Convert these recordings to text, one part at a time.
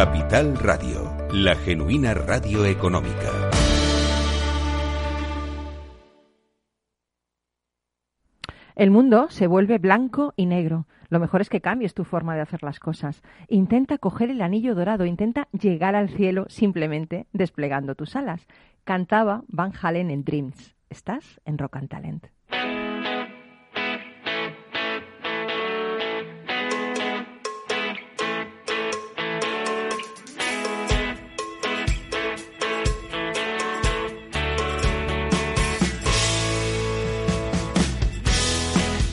Capital Radio, la genuina radio económica. El mundo se vuelve blanco y negro. Lo mejor es que cambies tu forma de hacer las cosas. Intenta coger el anillo dorado, intenta llegar al cielo simplemente desplegando tus alas. Cantaba Van Halen en Dreams. Estás en Rock and Talent.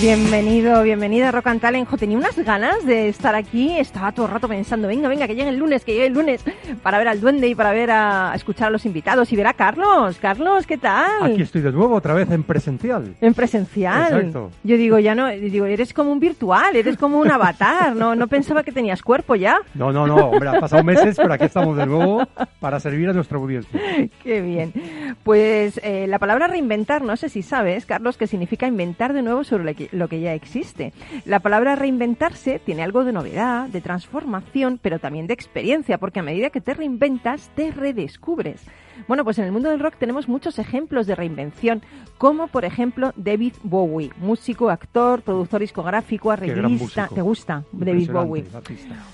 Bienvenido, bienvenida a Rock and Talent. Jo, tenía unas ganas de estar aquí. Estaba todo el rato pensando, venga, venga, que llegue el lunes, que llegue el lunes, para ver al duende y para ver a, a escuchar a los invitados y ver a Carlos. Carlos, ¿qué tal? Aquí estoy de nuevo, otra vez en presencial. En presencial. Exacto. Yo digo, ya no, digo, eres como un virtual, eres como un avatar. No, no pensaba que tenías cuerpo ya. No, no, no, hombre, ha pasado meses, pero aquí estamos de nuevo para servir a nuestra audiencia. Qué bien. Pues eh, la palabra reinventar, no sé si sabes, Carlos, que significa inventar de nuevo sobre lo que, lo que ya existe. La palabra reinventarse tiene algo de novedad, de transformación, pero también de experiencia, porque a medida que te reinventas, te redescubres. Bueno, pues en el mundo del rock tenemos muchos ejemplos de reinvención, como por ejemplo David Bowie, músico, actor, productor discográfico, arreglista. ¿Te gusta David Bowie?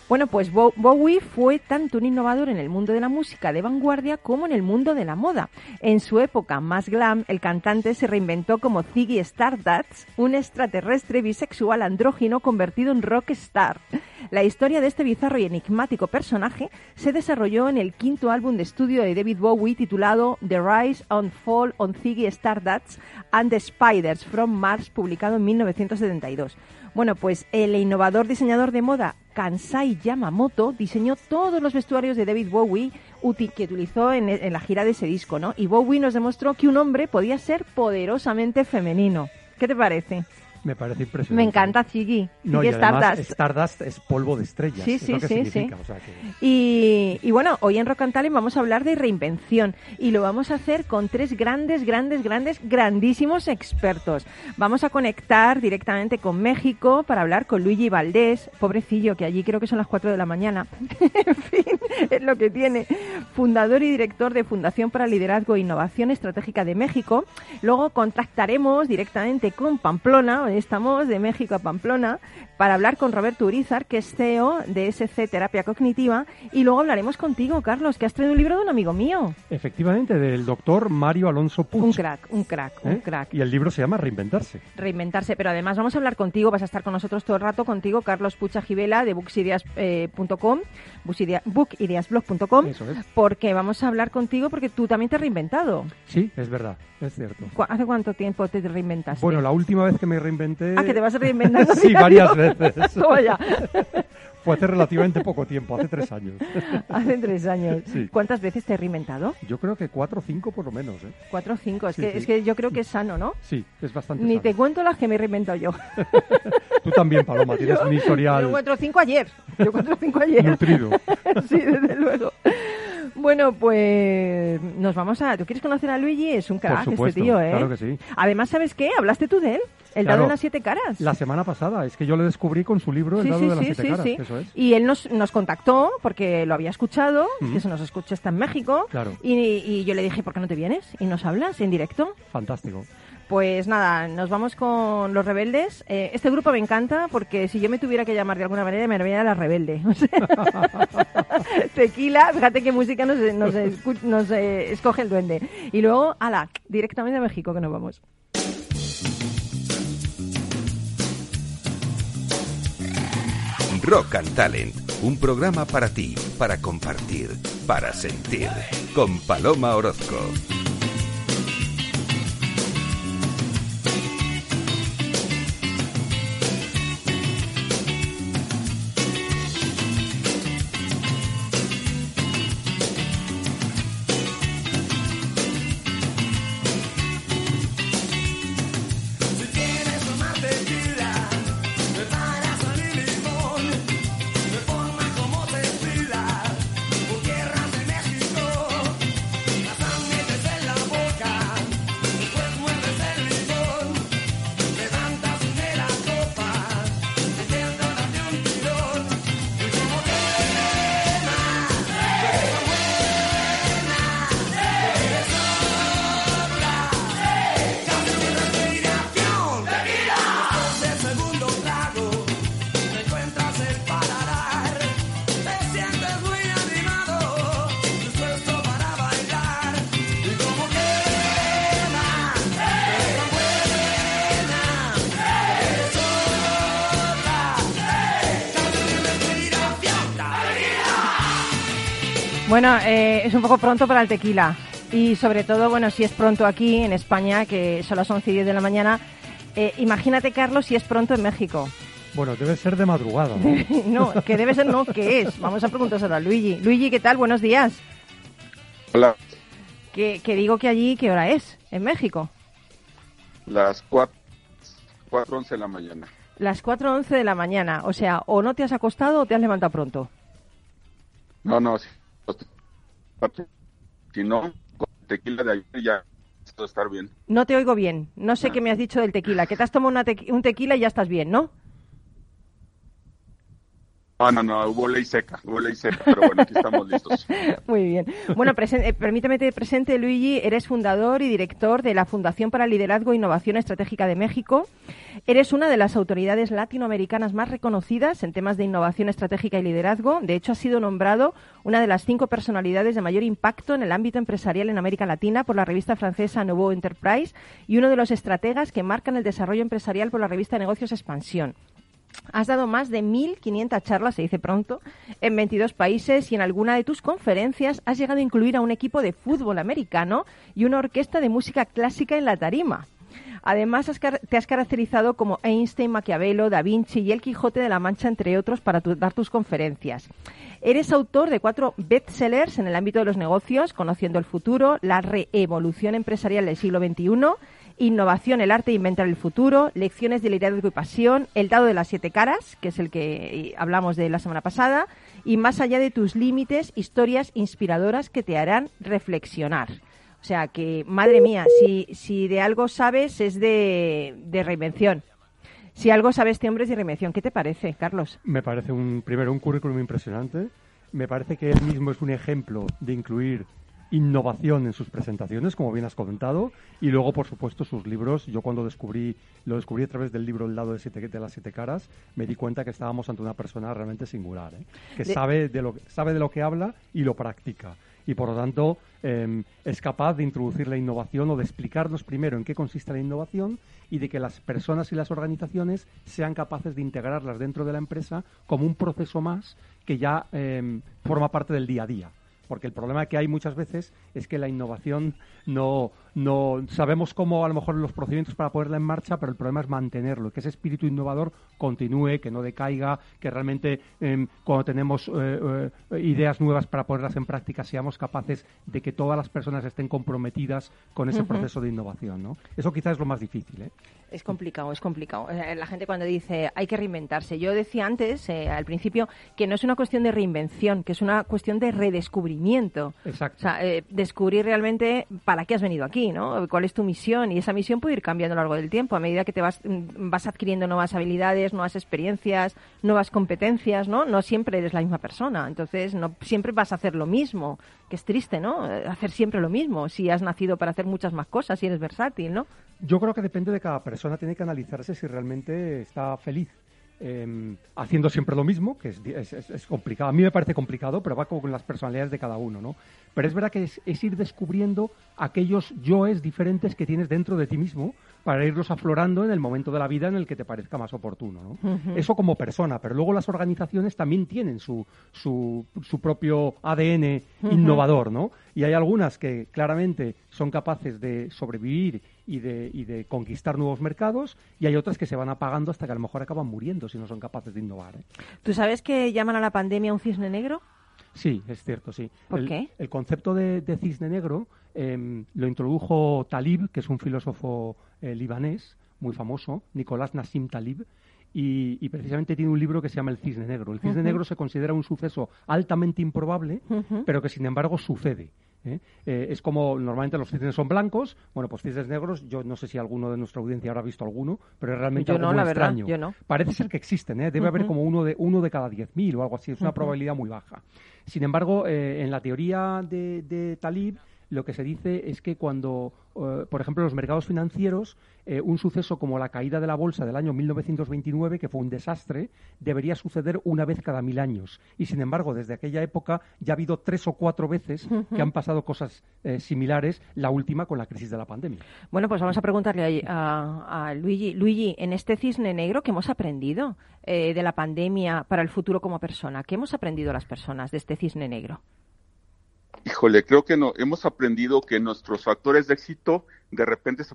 Bueno, pues Bo- Bowie fue tanto un innovador en el mundo de la música de vanguardia como en el mundo de la moda. En su época más glam, el cantante se reinventó como Ziggy Stardust, un extraterrestre bisexual andrógino convertido en rockstar. La historia de este bizarro y enigmático personaje se desarrolló en el quinto álbum de estudio de David Bowie titulado The Rise and Fall on Ziggy Stardust and the Spiders from Mars, publicado en 1972. Bueno, pues el innovador diseñador de moda Kansai Yamamoto diseñó todos los vestuarios de David Bowie que utilizó en la gira de ese disco, ¿no? Y Bowie nos demostró que un hombre podía ser poderosamente femenino. ¿Qué te parece? Me parece impresionante. Me encanta Ziggy, No, y Stardust. Stardust es polvo de estrellas. Sí, es sí, lo que sí, significa, sí. o sea que- Y, y bueno, hoy en Rock and Talent vamos a hablar de reinvención y lo vamos a hacer con tres grandes, grandes, grandes, grandísimos expertos. Vamos a conectar directamente con México para hablar con Luigi Valdés, pobrecillo, que allí creo que son las 4 de la mañana. en fin, es lo que tiene. Fundador y director de Fundación para Liderazgo e Innovación Estratégica de México. Luego contactaremos directamente con Pamplona, estamos de México a Pamplona, para hablar con Roberto Urizar, que es CEO de SC Terapia Cognitiva, y luego hablaremos contigo, Carlos, que has traído un libro de un amigo mío. Efectivamente, del doctor Mario Alonso Puig. Un crack, un crack, un ¿eh? crack. Y el libro se llama Reinventarse. Reinventarse, pero además vamos a hablar contigo, vas a estar con nosotros todo el rato contigo, Carlos Pucha Givela de booksideas.com, bookideasblog.com, es. porque vamos a hablar contigo porque tú también te has reinventado. Sí, es verdad, es cierto. ¿Cu- ¿Hace cuánto tiempo te reinventaste? Bueno, la última vez que me reinventé... Ah, que te vas reinventando. sí, varias veces. Fue hace relativamente poco tiempo, hace tres años. Hace tres años. Sí. ¿Cuántas veces te has reinventado? Yo creo que cuatro o cinco por lo menos, ¿eh? Cuatro o cinco. Es, Sí, que, sí. es que yo creo que es sano, ¿no? Sí, es bastante Ni sano. te cuento las que me he reinventado yo. Tú también, Paloma, tienes un Yo historial cuatro o cinco ayer. Yo cuatro o cinco ayer. nutrido. sí, desde luego. Bueno, pues nos vamos a... ¿Tú quieres conocer a Luigi? Es un crack Por supuesto, este tío, ¿eh? claro que sí. Además, ¿sabes qué? ¿Hablaste tú de él? El Claro. dado en las siete caras. La semana pasada, es que yo le descubrí con su libro El Sí, dado sí, de las sí, siete caras, sí. eso es. Y él nos, nos contactó porque lo había escuchado, Ujú. que se nos escucha está en México. Claro. Y, y yo le dije, ¿por qué no te vienes? Y nos hablas en directo. Fantástico. Pues nada, nos vamos con los rebeldes. Eh, este grupo me encanta porque si yo me tuviera que llamar de alguna manera, me llamaría la rebelde. Tequila, fíjate qué música nos, eh, escoge el duende. Y luego, ala, directamente a México que nos vamos. Rock and Talent, un programa para ti, para compartir, para sentir, con Paloma Orozco. Bueno, eh, es un poco pronto para el tequila. Y sobre todo, bueno, si es pronto aquí en España, que son las 11 y 10 de la mañana, eh, imagínate, Carlos, si es pronto en México. Bueno, debe ser de madrugada. ¿no? no, que debe ser, no, ¿qué es? Vamos a preguntárselo a Luigi. Luigi, ¿qué tal? Buenos días. Hola. Que, que digo que allí, ¿qué hora es? En México. Las 4, 4.11 de la mañana. Las 4.11 de la mañana. O sea, o no te has acostado o te has levantado pronto. No, no, si, si no, con tequila de ayer ya todo estar bien. No te oigo bien. No sé qué me has dicho del tequila. Que te has tomado una un tequila y ya estás bien, ¿no? No, no, no, hubo ley seca, hubo ley seca, pero bueno, aquí estamos listos. Muy bien. Bueno, eh, permíteme te presente, Luigi, eres fundador y director de la Fundación para Liderazgo e Innovación Estratégica de México. Eres una de las autoridades latinoamericanas más reconocidas en temas de innovación estratégica y liderazgo. De hecho, has sido nombrado una de las cinco personalidades de mayor impacto en el ámbito empresarial en América Latina por la revista francesa Nouveau Enterprise y uno de los estrategas que marcan el desarrollo empresarial por la revista Negocios Expansión. Has dado más de 1.500 charlas, se dice pronto, en 22 países y en alguna de tus conferencias has llegado a incluir a un equipo de fútbol americano y una orquesta de música clásica en la tarima. Además, te has caracterizado como Einstein, Maquiavelo, Da Vinci y El Quijote de la Mancha, entre otros, para dar tus conferencias. Eres autor de cuatro bestsellers en el ámbito de los negocios, Conociendo el futuro, La reevolución empresarial del siglo XXI Innovación, el arte de inventar el futuro, lecciones de liderazgo y pasión, el dado de las siete caras, que es el que eh, hablamos de la semana pasada, y más allá de tus límites, historias inspiradoras que te harán reflexionar. O sea que, madre mía, si, si de algo sabes es de, de reinvención. Si algo sabe este hombre es de reinvención. ¿Qué te parece, Carlos? Me parece un, primero un currículum impresionante. Me parece que él mismo es un ejemplo de incluir innovación en sus presentaciones, como bien has comentado, y luego, por supuesto, sus libros. Yo cuando descubrí, lo descubrí a través del libro El lado de, siete, de las siete caras, me di cuenta que estábamos ante una persona realmente singular, ¿eh? que sabe, de lo, sabe de lo que habla y lo practica. Y por lo tanto, em, es capaz de introducir la innovación o de explicarnos primero en qué consiste la innovación y de que las personas y las organizaciones sean capaces de integrarlas dentro de la empresa como un proceso más que ya em, forma parte del día a día porque el problema que hay muchas veces es que la innovación no, no sabemos cómo a lo mejor los procedimientos para ponerla en marcha, pero el problema es mantenerlo, que ese espíritu innovador continúe, que no decaiga, que realmente em, cuando tenemos eh, eh, ideas nuevas para ponerlas en práctica seamos capaces de que todas las personas estén comprometidas con ese proceso de innovación. ¿no? Eso quizás es lo más difícil. ¿eh? Es complicado, es complicado. La gente cuando dice hay que reinventarse. Yo decía antes, al principio, que no es una cuestión de reinvención, que es una cuestión de redescubrimiento. Exacto. O sea, descubrir realmente para qué has venido aquí, ¿Cuál es tu misión? Y esa misión puede ir cambiando a lo largo del tiempo a medida que te vas, mm, vas adquiriendo nuevas habilidades, nuevas experiencias, nuevas competencias, ¿no? No siempre eres la misma persona, entonces no siempre vas a hacer lo mismo, que es triste, ¿no? Hacer siempre lo mismo, si has nacido para hacer muchas más cosas y eres versátil, ¿no? Yo creo que depende de cada persona, tiene que analizarse si realmente está feliz Em, haciendo siempre lo mismo, que es, complicado. A mí me parece complicado, pero va con las personalidades de cada uno, ¿no? Pero es verdad que es, ir descubriendo aquellos yoes diferentes que tienes dentro de ti mismo para irlos aflorando en el momento de la vida en el que te parezca más oportuno, ¿no? Eso como persona, pero luego las organizaciones también tienen su, su, su propio ADN innovador, ¿no? Y hay algunas que claramente son capaces de sobrevivir y de, y de conquistar nuevos mercados y hay otras que se van apagando hasta que a lo mejor acaban muriendo si no son capaces de innovar. ¿eh? ¿Tú sabes que llaman a la pandemia un cisne negro? Sí, es cierto, sí. ¿Por el, qué? El concepto de, cisne negro em, lo introdujo Talib, que es un filósofo eh, libanés muy famoso, Nicolás Nassim Talib, y, precisamente tiene un libro que se llama El Cisne Negro. El Cisne Negro se considera un suceso altamente improbable, pero que sin embargo sucede. ¿Eh? Eh, es como normalmente los cisnes son blancos, bueno, pues cisnes negros, yo no sé si alguno de nuestra audiencia habrá visto alguno, pero es realmente algo muy extraño. Parece ser que existen, ¿eh? debe haber como uno de, uno de cada 10.000 o algo así, es una probabilidad muy baja. Sin embargo, en la teoría de, de Talib, lo que se dice es que cuando, eh, por ejemplo, en los mercados financieros, eh, un suceso como la caída de la bolsa del año 1929, que fue un desastre, debería suceder una vez cada mil años. Y sin embargo, desde aquella época ya ha habido tres o cuatro veces que han pasado cosas eh, similares, la última con la crisis de la pandemia. Bueno, pues vamos a preguntarle a, a Luigi. Luigi, en este cisne negro, ¿qué hemos aprendido de la pandemia para el futuro como persona? ¿Qué hemos aprendido las personas de este cisne negro? Híjole, creo que no. Hemos aprendido que nuestros factores de éxito de repente se,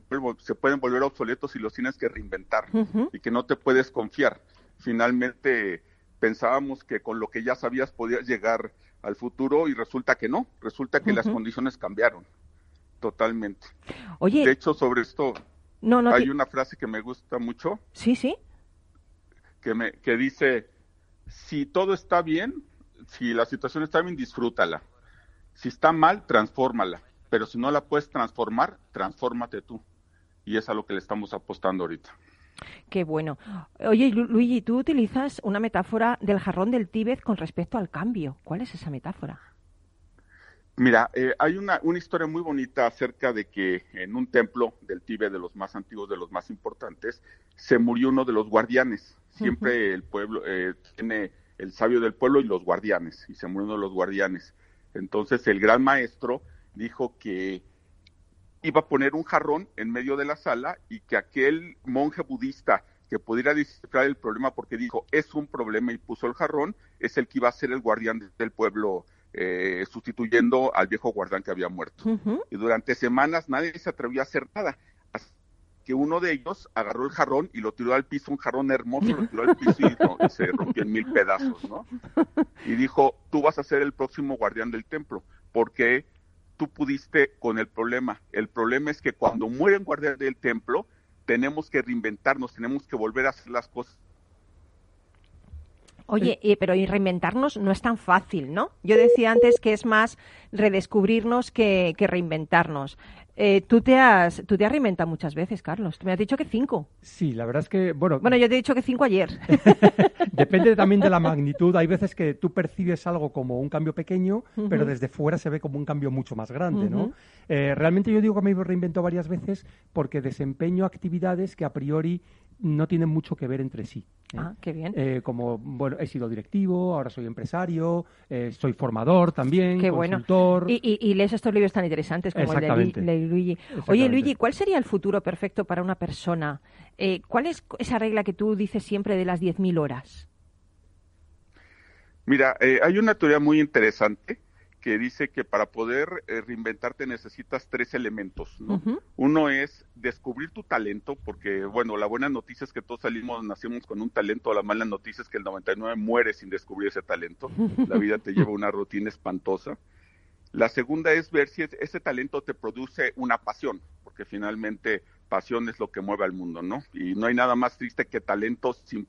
pueden volver obsoletos y los tienes que reinventar y que no te puedes confiar. Finalmente pensábamos que con lo que ya sabías podías llegar al futuro y resulta que no. Resulta que las condiciones cambiaron totalmente. Oye. De hecho, sobre esto no, no hay una frase que me gusta mucho. Sí, sí. Que, me, que dice, si todo está bien, si la situación está bien, disfrútala si está mal, transfórmala. Pero si no la puedes transformar, transfórmate tú. Y es a lo que le estamos apostando ahorita. Qué bueno. Oye, Luigi, tú utilizas una metáfora del jarrón del Tíbet con respecto al cambio. ¿Cuál es esa metáfora? Mira, eh, hay una, una, historia muy bonita acerca de que en un templo del Tíbet, de los más antiguos, de los más importantes, se murió uno de los guardianes. Siempre el pueblo eh, tiene el sabio del pueblo y los guardianes, y se murió uno de los guardianes. Entonces el gran maestro dijo que iba a poner un jarrón en medio de la sala y que aquel monje budista que pudiera descifrar el problema porque dijo es un problema y puso el jarrón, es el que iba a ser el guardián del pueblo eh, sustituyendo al viejo guardián que había muerto. Y durante semanas nadie se atrevió a hacer nada que uno de ellos agarró el jarrón y lo tiró al piso, un jarrón hermoso, lo tiró al piso y, se rompió en mil pedazos, ¿no? Y dijo, tú vas a ser el próximo guardián del templo, porque tú pudiste con el problema. El problema es que cuando mueren guardián del templo, tenemos que reinventarnos, tenemos que volver a hacer las cosas Oye, pero reinventarnos no es tan fácil, ¿no? Yo decía antes que es más redescubrirnos que, que reinventarnos. Eh, tú, te has, tú te has reinventado muchas veces, Carlos. Tú me has dicho que cinco. Sí, la verdad es que, bueno... Bueno, yo te he dicho que cinco ayer. Depende también de la magnitud. Hay veces que tú percibes algo como un cambio pequeño, pero desde fuera se ve como un cambio mucho más grande, ¿no? Eh, realmente yo digo que me reinvento varias veces porque desempeño actividades que a priori no tienen mucho que ver entre sí. ¿eh? Ah, qué bien. Eh, como, bueno, he sido directivo, ahora soy empresario, eh, soy formador también, qué consultor. Bueno. Y, y, lees estos libros tan interesantes como el de, Luigi. Oye, Luigi, ¿cuál sería el futuro perfecto para una persona? ¿Cuál es esa regla que tú dices siempre de las 10.000 horas? Mira, hay una teoría muy interesante que dice que para poder eh, reinventarte necesitas tres elementos. ¿no? Uno es descubrir tu talento, porque, bueno, la buena noticia es que todos salimos, nacimos con un talento, la mala noticia es que el 99 muere sin descubrir ese talento. La vida te lleva una rutina espantosa. La segunda es ver si ese talento te produce una pasión, porque finalmente pasión es lo que mueve al mundo, ¿no? Y no hay nada más triste que talento sin,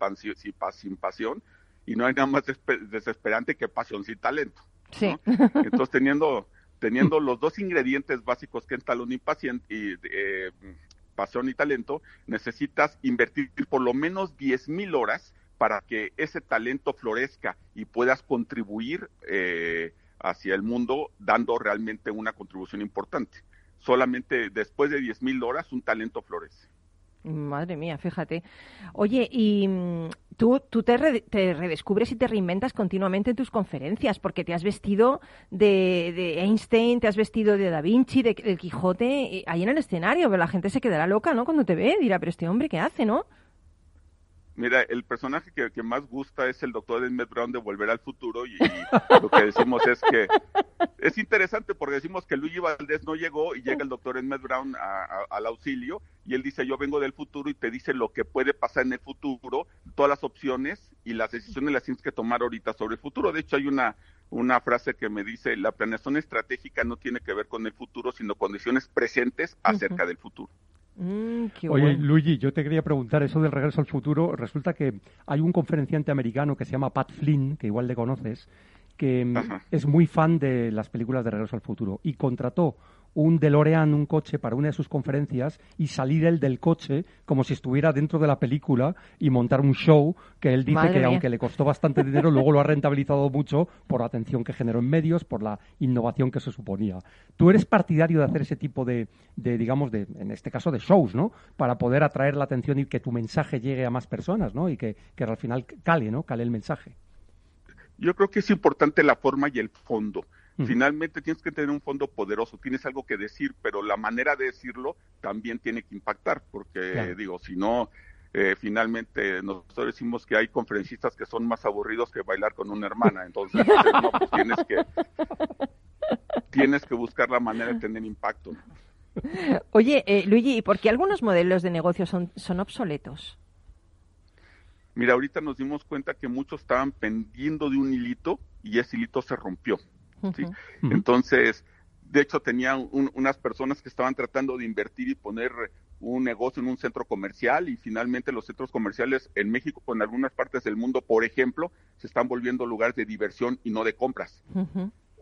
sin pasión, y no hay nada más desesperante que pasión sin talento. Sí. Entonces, teniendo, teniendo los dos ingredientes básicos que es talón y, paciente, y eh, pasión y talento, necesitas invertir por lo menos 10 mil horas para que ese talento florezca y puedas contribuir eh, hacia el mundo dando realmente una contribución importante. Solamente después de 10 mil horas un talento florece. Madre mía, fíjate. Oye, y mm, tú, tú te, redescubres y te reinventas continuamente en tus conferencias, porque te has vestido de, Einstein, te has vestido de Da Vinci, de, El Quijote, ahí en el escenario, pero la gente se quedará loca, ¿no? Cuando te ve, dirá, pero este hombre, ¿qué hace, no? Mira, el personaje que, más gusta es el doctor Emmett Brown de Volver al Futuro y, lo que decimos es que es interesante porque decimos que Luigi Valdés no llegó y llega el doctor Emmett Brown al auxilio y él dice yo vengo del futuro y te dice lo que puede pasar en el futuro, todas las opciones y las decisiones las tienes que tomar ahorita sobre el futuro. De hecho hay una una frase que me dice la planeación estratégica no tiene que ver con el futuro sino condiciones presentes acerca del futuro. Mm, Oye, Luigi, yo te quería preguntar eso del regreso al futuro. Resulta que hay un conferenciante americano que se llama Pat Flynn, que igual le conoces, que mm, es muy fan de las películas de regreso al futuro y contrató un DeLorean, un coche, para una de sus conferencias y salir él del coche como si estuviera dentro de la película y montar un show que él dice que aunque le costó bastante dinero, luego lo ha rentabilizado mucho por la atención que generó en medios, por la innovación que se suponía. ¿Tú eres partidario de hacer ese tipo de, de digamos, de, en este caso de shows, ¿no? Para poder atraer la atención y que tu mensaje llegue a más personas, ¿no? Y que, que al final cale, ¿no? Cale el mensaje. Yo creo que es importante la forma y el fondo. Finalmente tienes que tener un fondo poderoso, tienes algo que decir, pero la manera de decirlo también tiene que impactar, porque digo, si no, eh, finalmente nosotros decimos que hay conferencistas que son más aburridos que bailar con una hermana, entonces pues, tienes que tienes que buscar la manera de tener impacto. Oye, eh, Luigi, ¿y por qué algunos modelos de negocio son, son obsoletos? Mira, ahorita nos dimos cuenta que muchos estaban pendiendo de un hilito y ese hilito se rompió. ¿Sí? Entonces, de hecho, tenía unas personas que estaban tratando de invertir y poner un negocio en un centro comercial y finalmente los centros comerciales en México, en algunas partes del mundo, por ejemplo, se están volviendo lugares de diversión y no de compras.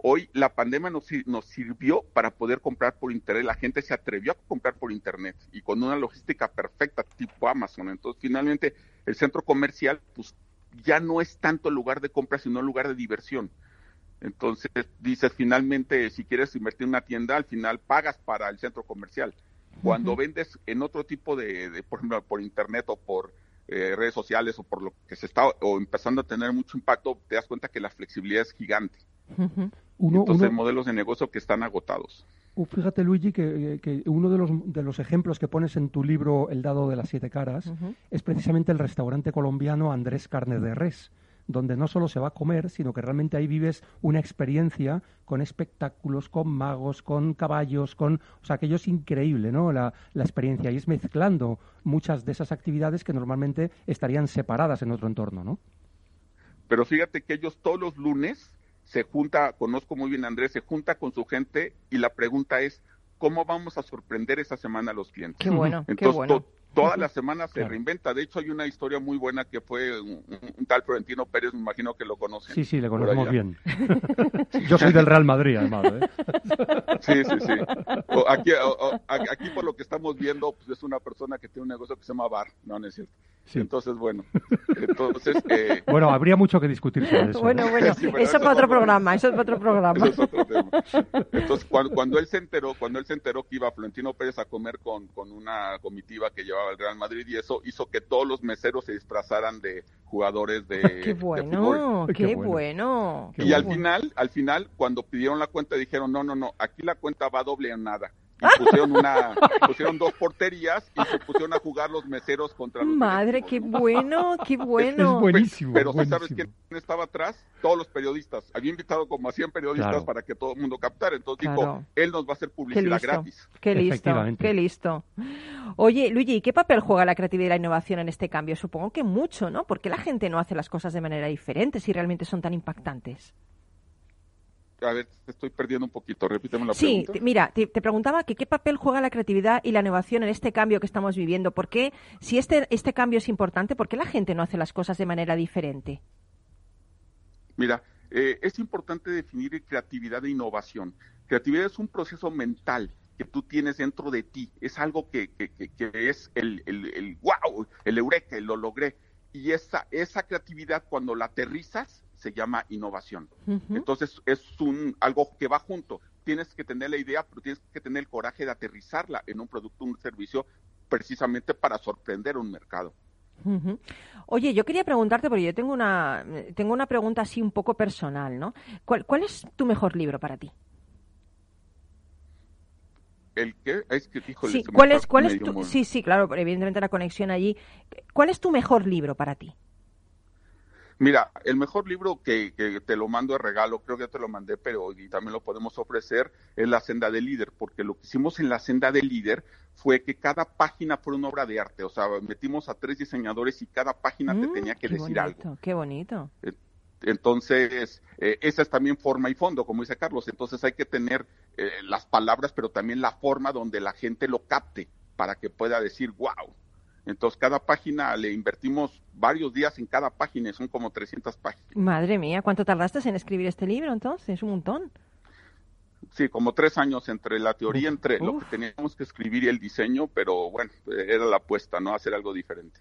Hoy la pandemia nos, nos, sirvió para poder comprar por internet. La gente se atrevió a comprar por internet y con una logística perfecta tipo Amazon. Entonces, finalmente, el centro comercial, pues ya no es tanto el lugar de compra, sino el lugar de diversión. Entonces, dices, finalmente, si quieres invertir en una tienda, al final pagas para el centro comercial. Cuando vendes en otro tipo de, por ejemplo, por internet o por eh, redes sociales o por lo que se está o empezando a tener mucho impacto, te das cuenta que la flexibilidad es gigante. Entonces, modelos de negocio que están agotados. fíjate, Luigi, que, que, uno de los, de los ejemplos que pones en tu libro El dado de las siete caras es precisamente el restaurante colombiano Andrés Carne de Res donde no solo se va a comer, sino que realmente ahí vives una experiencia con espectáculos, con magos, con caballos, con... O sea, aquello es increíble, ¿no? La, la experiencia. Y es mezclando muchas de esas actividades que normalmente estarían separadas en otro entorno, ¿no? Pero fíjate que ellos todos los lunes se junta, conozco muy bien a Andrés, se junta con su gente y la pregunta es, ¿cómo vamos a sorprender esa semana a los clientes? Qué bueno, qué bueno toda la semana se reinventa. De hecho, hay una historia muy buena que fue un, tal Florentino Pérez, me imagino que lo conocen. Sí, sí, le conocemos bien. Yo soy del Real Madrid, además. ¿eh? Sí, sí, sí. aquí, aquí, por lo que estamos viendo, pues es una persona que tiene un negocio que se llama Bar, no, no es cierto. Entonces, bueno, entonces... Eh... Bueno, habría mucho que discutir sobre eso. Bueno, bueno, eso es para otro programa, eso es para otro programa. Eso es otro tema. Entonces, cuando, cuando, él se enteró, cuando él se enteró que iba Florentino Pérez a comer con, con una comitiva que llevaba el Real Madrid y eso hizo que todos los meseros se disfrazaran de jugadores de, qué bueno, Qué, bueno. y al final, al final, cuando pidieron la cuenta dijeron, no, no, no, aquí la cuenta va doble en nada pusieron una pusieron dos porterías y se pusieron a jugar los meseros contra los madre qué bueno qué bueno. es buenísimo pero sabes quién estaba atrás todos los periodistas. Había invitado como a 100 periodistas para que todo el mundo captara. Entonces dijo él nos va a hacer publicidad gratis qué listo qué listo. Oye Luigi ¿qué papel juega la creatividad y la innovación en este cambio? supongo que mucho ¿no? porque la gente no hace las cosas de manera diferente si realmente son tan impactantes a ver, estoy perdiendo un poquito, repíteme la pregunta. Sí, mira, te, preguntaba que qué papel juega la creatividad y la innovación en este cambio que estamos viviendo. ¿Por qué, si este, este cambio es importante, por qué la gente no hace las cosas de manera diferente? Mira, eh, es importante definir creatividad e innovación. Creatividad es un proceso mental que tú tienes dentro de ti. Es algo que, que, que, es el, el, el, wow, el eureka, el lo logré. Y esa, esa creatividad, cuando la aterrizas, se llama innovación. Entonces es un algo que va junto. Tienes que tener la idea, pero tienes que tener el coraje de aterrizarla en un producto, un servicio, precisamente para sorprender un mercado. Oye, yo quería preguntarte, porque yo tengo una, tengo una pregunta así un poco personal, ¿no? ¿Cuál, cuál es tu mejor libro para ti? ¿El qué? Es que, sí, ¿cuál es, cuál es tu, sí, sí, claro, evidentemente la conexión allí. ¿Cuál es tu mejor libro para ti? Mira, el mejor libro que, te lo mando de regalo, creo que ya te lo mandé, pero y también lo podemos ofrecer, es La Senda del Líder, porque lo que hicimos en La Senda del Líder fue que cada página fue una obra de arte, o sea, metimos a tres diseñadores y cada página te mm, tenía que decir algo. Qué bonito. Eh, entonces, eh, esa es también forma y fondo, como dice Carlos. Entonces hay que tener eh, las palabras, pero también la forma donde la gente lo capte para que pueda decir, wow, entonces, cada página le invertimos varios días en cada página, son como 300 páginas. Madre mía, ¿cuánto tardaste en escribir este libro entonces? Es un montón. Sí, como tres años entre la teoría, entre lo que teníamos que escribir y el diseño, pero bueno, era la apuesta, ¿no? Hacer algo diferente.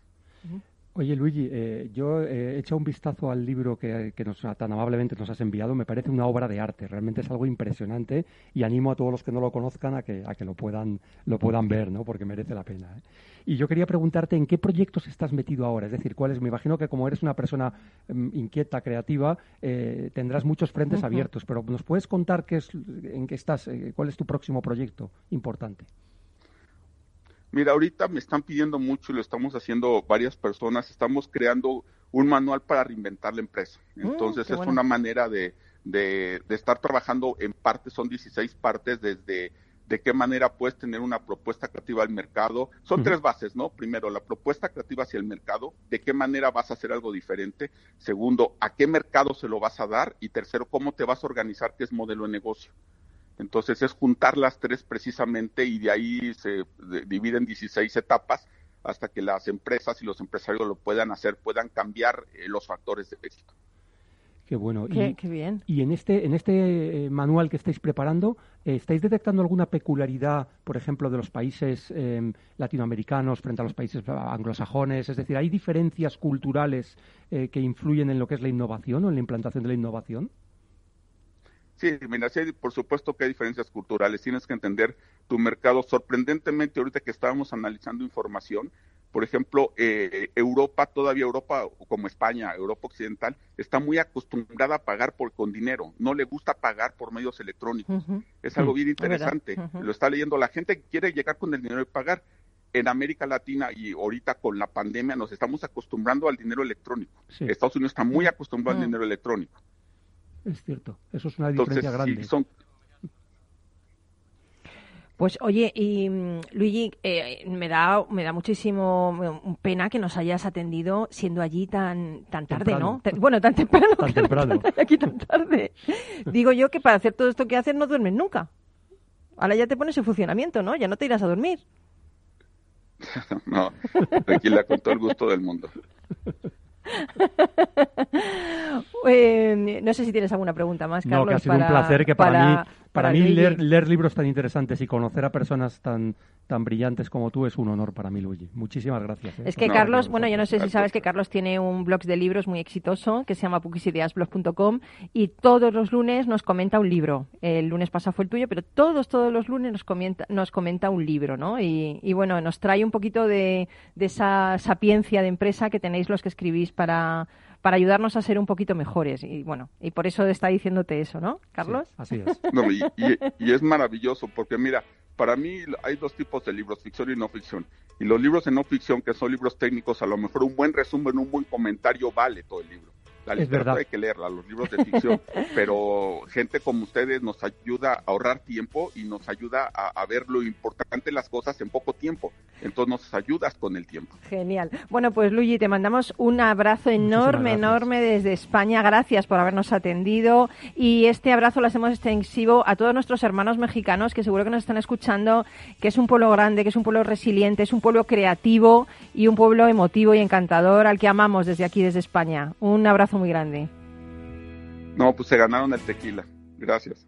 Oye, Luigi, eh, yo he echado un vistazo al libro que, nos, tan amablemente nos has enviado. Me parece una obra de arte. Realmente es algo impresionante y animo a todos los que no lo conozcan a que, a que lo, puedan, lo puedan ver, ¿no? Porque merece la pena. ¿eh? Y yo quería preguntarte en qué proyectos estás metido ahora. Es decir, cuáles. Me imagino que como eres una persona mm, inquieta, creativa, eh, tendrás muchos frentes abiertos. Pero ¿nos puedes contar qué es, en qué estás? ¿Cuál es tu próximo proyecto importante? Mira, ahorita me están pidiendo mucho y lo estamos haciendo varias personas. Estamos creando un manual para reinventar la empresa. Mm, Entonces es una manera de, de, de estar trabajando en partes, son 16 partes desde de qué manera puedes tener una propuesta creativa al mercado. Son tres bases, ¿no? Primero, la propuesta creativa hacia el mercado, de qué manera vas a hacer algo diferente. Segundo, a qué mercado se lo vas a dar. Y tercero, cómo te vas a organizar, qué es modelo de negocio. Entonces es juntar las tres precisamente y de ahí se dividen 16 etapas hasta que las empresas y los empresarios lo puedan hacer, puedan cambiar eh, los factores de éxito. Qué bueno. Qué, bien. Y en este, en este eh, manual que estáis preparando, eh, ¿estáis detectando alguna peculiaridad, por ejemplo, de los países em, latinoamericanos frente a los países anglosajones? Es decir, ¿hay diferencias culturales eh, que influyen en lo que es la innovación o en la implantación de la innovación? Sí, mira, sí, por supuesto que hay diferencias culturales. Tienes que entender tu mercado. Sorprendentemente, ahorita que estábamos analizando información, por ejemplo, eh, Europa, todavía Europa, como España, Europa Occidental, está muy acostumbrada a pagar por, con dinero, no le gusta pagar por medios electrónicos. Es algo bien interesante. Lo está leyendo la gente que quiere llegar con el dinero y pagar. En América Latina y ahorita con la pandemia nos estamos acostumbrando al dinero electrónico. Estados Unidos está muy acostumbrado al dinero electrónico. Es cierto, eso es una diferencia grande. son, pues oye, y mm, Luigi, eh, me da me da muchísimo mm, pena que nos hayas atendido siendo allí tan tan tarde, ¿no? bueno, tan temprano. Tan temprano. aquí tan tarde. Digo yo que para hacer todo esto que haces no duermes nunca. Ahora ya te pones en funcionamiento, ¿no? Ya no te irás a dormir. no, tranquila, con todo el gusto del mundo. Eh, no sé si tienes alguna pregunta más, Carlos. No, que ha sido un placer que para, mí, para, mí leer, leer, libros tan interesantes y conocer a personas tan, tan brillantes como tú es un honor para mí, Luigi. Muchísimas gracias. ¿eh? Es que Carlos, bueno, yo no sé si sabes que Carlos tiene un blog de libros muy exitoso que se llama pukisideasblog.com y todos los lunes nos comenta un libro. El lunes pasado fue el tuyo, pero todos, todos los lunes nos comenta, nos comenta un libro, ¿no? Y, y bueno, nos trae un poquito de, de esa sapiencia de empresa que tenéis los que escribís para para ayudarnos a ser un poquito mejores. Y bueno, y por eso está diciéndote eso, ¿no, Carlos? así es. y, es maravilloso, porque mira, para mí hay dos tipos de libros, ficción y no ficción. Y los libros de no ficción, que son libros técnicos, a lo mejor un buen resumen, un buen comentario vale todo el libro. La literatura hay que leerla, los libros de ficción, pero gente como ustedes nos ayuda a ahorrar tiempo y nos ayuda a, ver lo importante de las cosas en poco tiempo. Entonces nos ayudas con el tiempo. Genial. Bueno, pues Luigi, te mandamos un abrazo enorme, enorme desde España. Gracias por habernos atendido y este abrazo lo hacemos extensivo a todos nuestros hermanos mexicanos que seguro que nos están escuchando, que es un pueblo grande, que es un pueblo resiliente, es un pueblo creativo y un pueblo emotivo y encantador al que amamos desde aquí, desde España. Un abrazo muy grande. No, pues se ganaron el tequila. Gracias.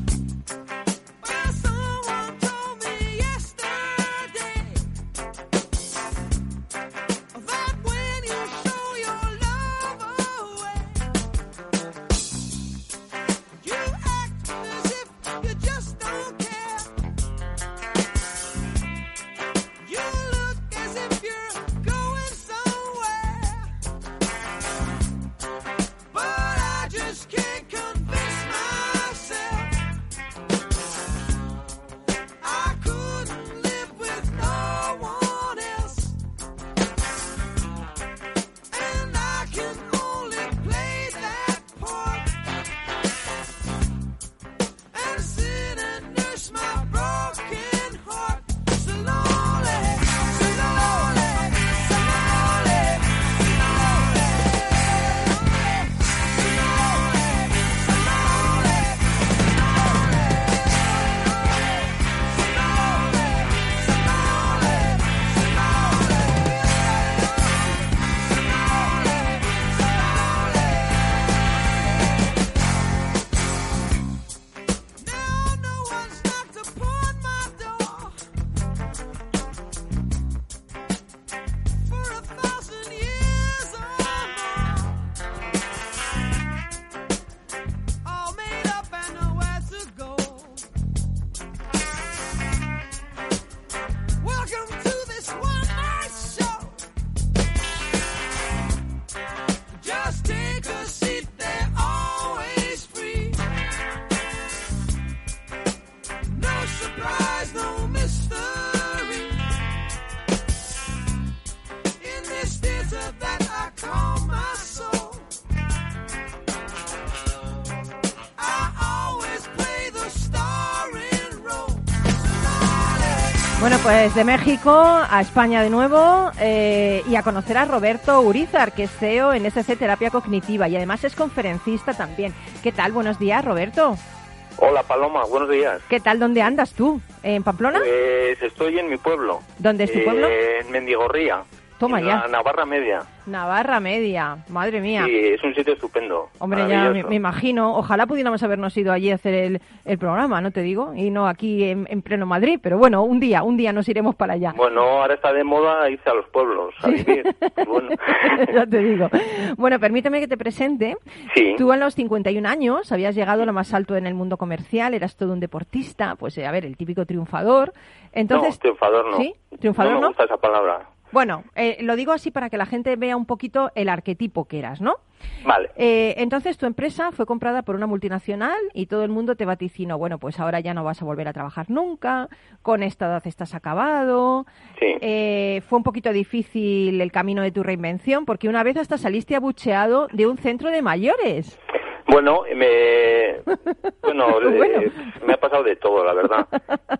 Pues de México a España de nuevo eh, y a conocer a Roberto Urizar, que es CEO en SC Terapia Cognitiva y además es conferencista también. ¿Qué tal? Buenos días, Roberto. Hola, Paloma, buenos días. ¿Qué tal? ¿Dónde andas tú? ¿En Pamplona? Pues estoy en mi pueblo. ¿Dónde es tu pueblo? Eh, en Mendigorría. Toma en ya. Navarra Media. Navarra Media, madre mía. Sí, es un sitio estupendo. Hombre, ya me, me imagino. Ojalá pudiéramos habernos ido allí a hacer el, el programa, ¿no te digo? Y no aquí en, en pleno Madrid. Pero bueno, un día, un día nos iremos para allá. Bueno, ahora está de moda irse a los pueblos a vivir. Pues bueno. ya te digo. Bueno, permíteme que te presente. Sí. Tú a los 51 años habías llegado a lo más alto en el mundo comercial, eras todo un deportista, pues eh, a ver, el típico triunfador. Entonces, no, triunfador no. ¿Sí? ¿Triunfador no? no? me gusta esa palabra. Bueno, eh, lo digo así para que la gente vea un poquito el arquetipo que eras, ¿no? Vale. Eh, entonces tu empresa fue comprada por una multinacional y todo el mundo te vaticinó, bueno, pues ahora ya no vas a volver a trabajar nunca, con esta edad estás acabado. Sí. Eh, fue un poquito difícil el camino de tu reinvención porque una vez hasta saliste abucheado de un centro de mayores. Bueno, me, bueno, Bueno. eh, me ha pasado de todo, la verdad.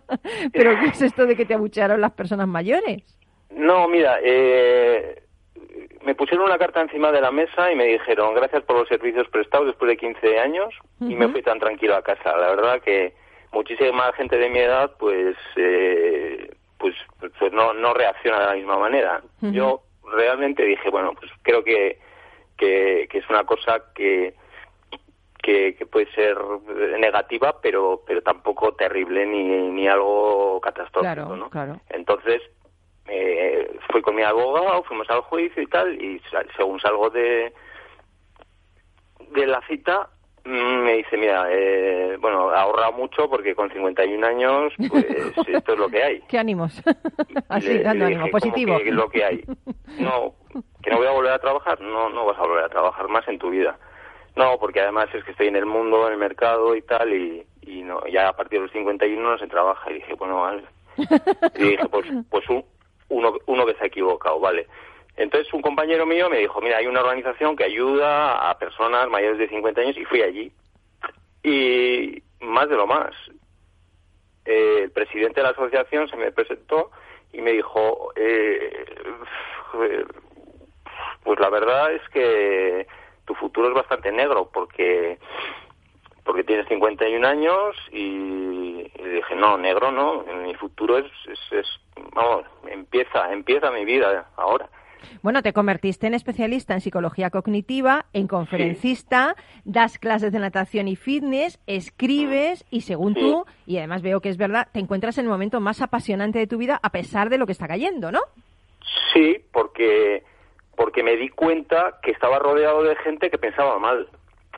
Pero ¿qué es esto de que te abuchearon las personas mayores? No, mira, eh, me pusieron una carta encima de la mesa y me dijeron gracias por los servicios prestados después de 15 años y me fui tan tranquilo a casa. La verdad que muchísima gente de mi edad pues eh, pues, pues, no, no reacciona de la misma manera. Yo realmente dije, bueno, pues creo que, que, que es una cosa que, que, que puede ser negativa, pero, pero tampoco terrible ni, ni algo catastrófico, Claro, ¿no? claro. Entonces, eh, fui con mi abogado, fuimos al juicio y tal, y según salgo de, de la cita, mm, me dice, mira, eh, bueno, ha ahorrado mucho porque con 51 años, pues esto es lo que hay. ¿Qué ánimos? Así, le- dando le ánimo, dije, ¿cómo positivo. que es lo que hay? No, que no voy a volver a trabajar. No, no vas a volver a trabajar más en tu vida. No, porque además es que estoy en el mundo, en el mercado y tal, y, y no, ya a partir de los 51 no se trabaja. Y dije, bueno, vale. Y dije, pues, pues un- uno, uno que se ha equivocado, vale. Entonces un compañero mío me dijo, mira, hay una organización que ayuda a personas mayores de 50 años y fui allí. Y más de lo más, eh, el presidente de la asociación se me presentó y me dijo, eh, pues la verdad es que tu futuro es bastante negro porque porque tienes 51 años y, y dije no negro no mi futuro es, es, es- vamos empieza empieza mi vida ahora. Bueno, te convertiste en especialista en psicología cognitiva, en conferencista, das clases de natación y fitness, escribes y según Sí. tú, y además veo que es verdad, te encuentras en el momento más apasionante de tu vida a pesar de lo que está cayendo, ¿no? sí porque porque me di cuenta que estaba rodeado de gente que pensaba mal.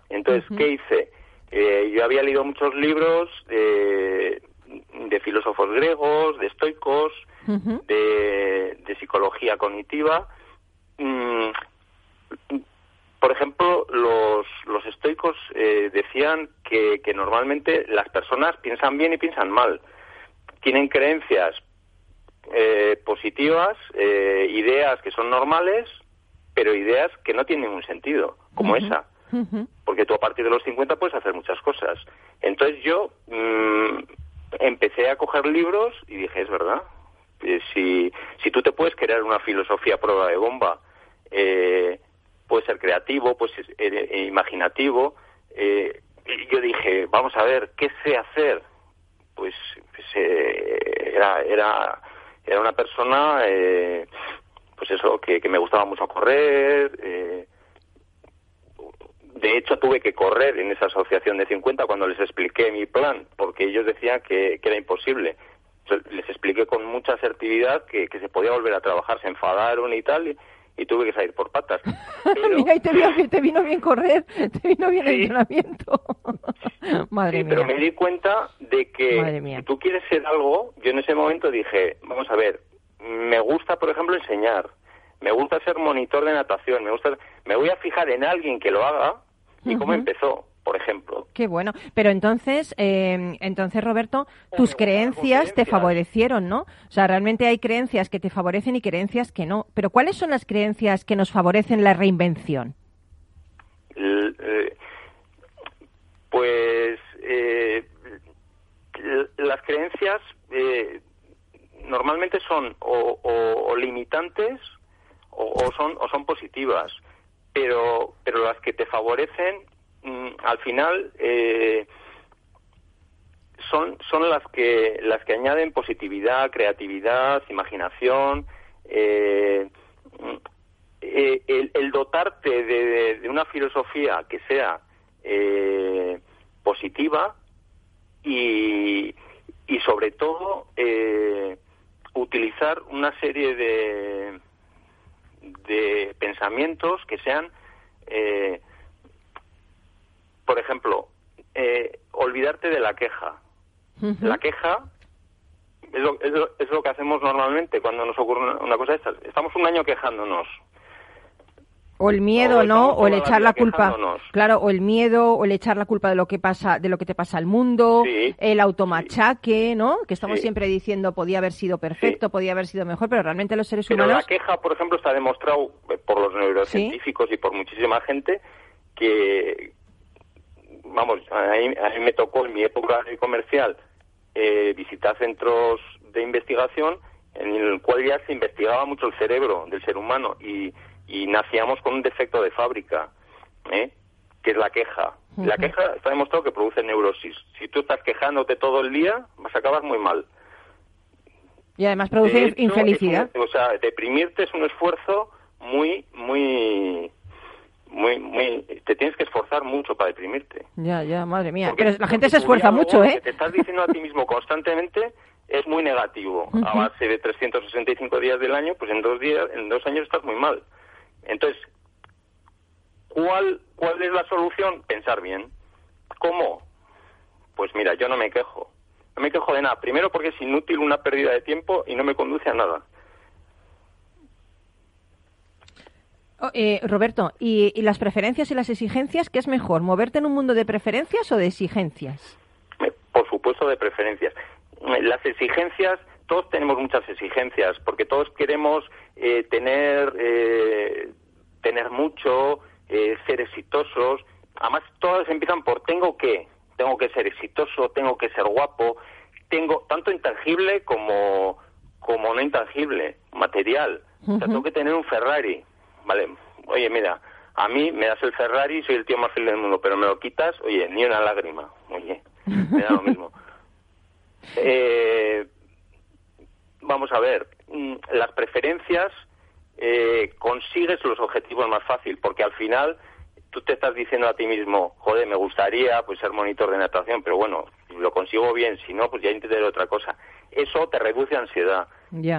Entonces qué hice Eh, yo había leído muchos libros de, de filósofos griegos de estoicos de, de psicología cognitiva. Mm, por ejemplo, los, los estoicos eh, decían que, que normalmente las personas piensan bien y piensan mal. Tienen creencias eh, positivas, eh, ideas que son normales, pero ideas que no tienen ningún sentido, como esa Porque tú a partir de los 50 puedes hacer muchas cosas. Entonces yo mm, empecé a coger libros y dije, es verdad, eh, si, si tú te puedes crear una filosofía prueba de bomba, eh, puedes ser creativo, puedes ser eh, eh, imaginativo, eh, y yo dije, vamos a ver, ¿qué sé hacer? Pues, pues, era, era, era una persona, pues eso, que, que me gustaba mucho correr, de hecho, tuve que correr en esa asociación de 50 cuando les expliqué mi plan, porque ellos decían que, que era imposible. Les expliqué con mucha asertividad que, que se podía volver a trabajar, se enfadaron y tal, y, y tuve que salir por patas. Pero, Mira, y te vino, bien- te vino bien correr, te vino bien el Sí. entrenamiento. Madre sí, mía. pero me di cuenta de que si tú quieres ser algo, yo en ese momento dije, vamos a ver, me gusta, por ejemplo, enseñar, me gusta ser monitor de natación, me gusta, me voy a fijar en alguien que lo haga y cómo empezó, por ejemplo. Qué bueno. Pero entonces, eh, entonces Roberto, tus creencias te favorecieron, ¿no? O sea, realmente hay creencias que te favorecen y creencias que no. Pero ¿cuáles son las creencias que nos favorecen la reinvención? L- eh, pues eh, las creencias eh, normalmente son o, limitantes o, son o son positivas, pero pero las que te favorecen mm, al final eh, son son las que las que añaden positividad, creatividad, imaginación. Eh, eh, el, dotarte de, una filosofía que sea eh, positiva y, y sobre todo utilizar una serie de, de pensamientos que sean, por ejemplo, olvidarte de la queja. La queja es lo, es, lo, que hacemos normalmente cuando nos ocurre una, una cosa de estas. Estamos un año quejándonos o el miedo, ¿no? O el echar la culpa. Claro, o el miedo, o el echar la culpa de lo que pasa, de lo que te pasa al mundo, el automachaque, ¿no? Que estamos siempre diciendo podía haber sido perfecto, podía haber sido mejor, pero realmente los seres pero humanos. la queja, por ejemplo, está demostrado eh, por los neurocientíficos y por muchísima gente que, vamos, a mí, me tocó en mi época comercial eh, visitar centros de investigación en el cual ya se investigaba mucho el cerebro del ser humano y y nacíamos con un defecto de fábrica, ¿eh? que es la queja. La queja está demostrado que produce neurosis. Si tú estás quejándote todo el día, vas a acabar muy mal. Y además produce infelicidad. o sea, deprimirte es un esfuerzo muy, muy, muy, muy. Te tienes que esforzar mucho para deprimirte. Ya, ya, madre mía. Pero la gente se esfuerza mucho, ¿eh? te estás diciendo a ti mismo constantemente es muy negativo. A base de 365 días del año, pues en dos días, en dos años estás muy mal. Entonces, ¿cuál, ¿cuál es la solución? Pensar bien. ¿Cómo? Pues mira, yo no me quejo. No me quejo de nada. Primero porque es inútil una pérdida de tiempo y no me conduce a nada. Oh, eh, Roberto, ¿y, ¿y, las preferencias y las exigencias? ¿Qué es mejor? ¿Moverte en un mundo de preferencias o de exigencias? Eh, por supuesto, de preferencias. Eh, las exigencias todos tenemos muchas exigencias, porque todos queremos eh, tener, eh, tener mucho, eh, ser exitosos. Además, todas empiezan por tengo que, tengo que ser exitoso, tengo que ser guapo, tengo tanto intangible como, como no intangible, material. O sea, tengo que tener un Ferrari. Vale, oye, mira, a mí me das el Ferrari, soy el tío más feliz del mundo, pero me lo quitas, oye, ni una lágrima. Oye, me da lo mismo. Eh, vamos a ver, mm, las preferencias eh, consigues los objetivos más fácil, porque al final tú te estás diciendo a ti mismo, joder, me gustaría pues ser monitor de natación, pero bueno, lo consigo bien, si no, pues ya intentaré otra cosa. Eso te reduce ansiedad,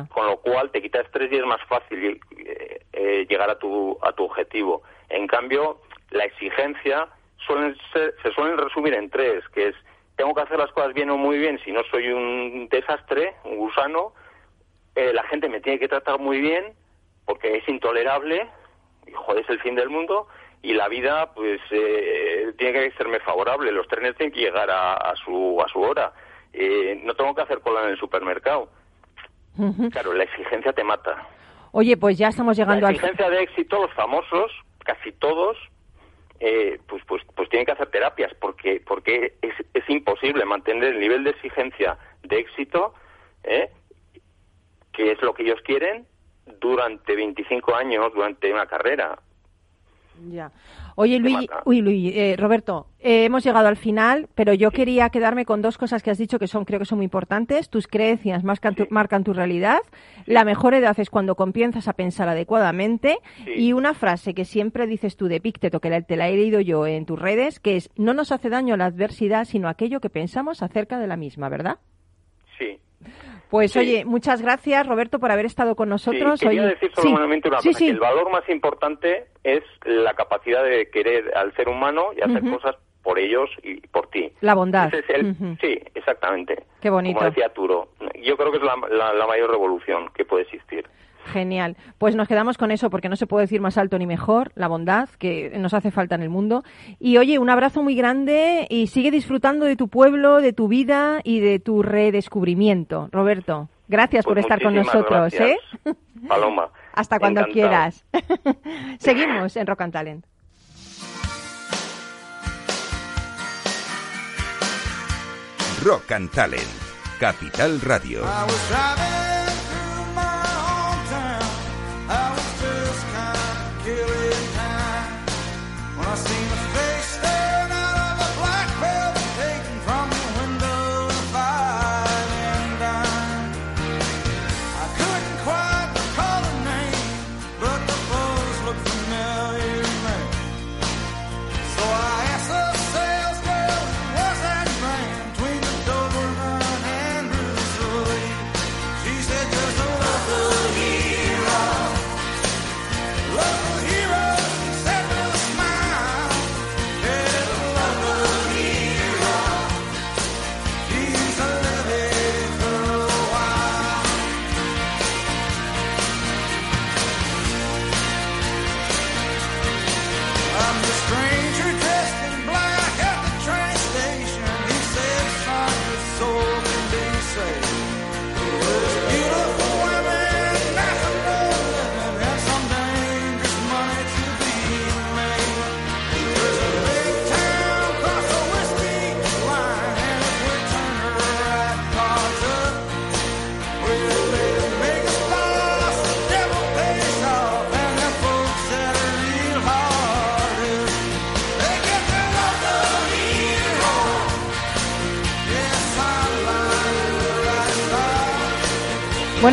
con lo cual te quita estrés y es más fácil eh, eh, llegar a tu, a tu objetivo. En cambio, la exigencia suelen se suelen resumir en tres, que es, tengo que hacer las cosas bien o muy bien, si no soy un desastre, un gusano, eh, la gente me tiene que tratar muy bien porque es intolerable, y joder, es el fin del mundo, y la vida pues eh, tiene que serme favorable, los trenes tienen que llegar a, su, a su hora, eh, no tengo que hacer cola en el supermercado. Claro, la exigencia te mata. Oye, pues ya estamos llegando a la exigencia de éxito, los famosos, casi todos, pues, pues, pues tienen que hacer terapias porque, porque es, es imposible mantener el nivel de exigencia de éxito ¿eh? Que es lo que ellos quieren durante 25 años, durante una carrera. Ya. Oye, Luis, uy, Luis eh, Roberto, eh, hemos llegado al final, pero yo quería quedarme con dos cosas que has dicho que son, creo que son muy importantes. Tus creencias marcan tu, marcan tu realidad. La mejor edad es cuando comienzas a pensar adecuadamente. Y una frase que siempre dices tú de Pícteto, que te la he leído yo en tus redes, que es, no nos hace daño la adversidad, sino aquello que pensamos acerca de la misma, ¿verdad? Sí, pues oye, muchas gracias Roberto por haber estado con nosotros. Sí, quería decir solamente una cosa, que el valor más importante es la capacidad de querer al ser humano y hacer cosas por ellos y por ti. La bondad. Sí, exactamente. Qué bonito. Como decía Turo, yo creo que es la mayor revolución que puede existir. Genial. Pues nos quedamos con eso porque no se puede decir más alto ni mejor, la bondad que nos hace falta en el mundo. Y oye, un abrazo muy grande y sigue disfrutando de tu pueblo, de tu vida y de tu redescubrimiento. Roberto, gracias por pues estar con nosotros. ¿eh? Paloma. Hasta cuando quieras. Seguimos en Rock and Talent. Rock and Talent, Capital Radio. I seen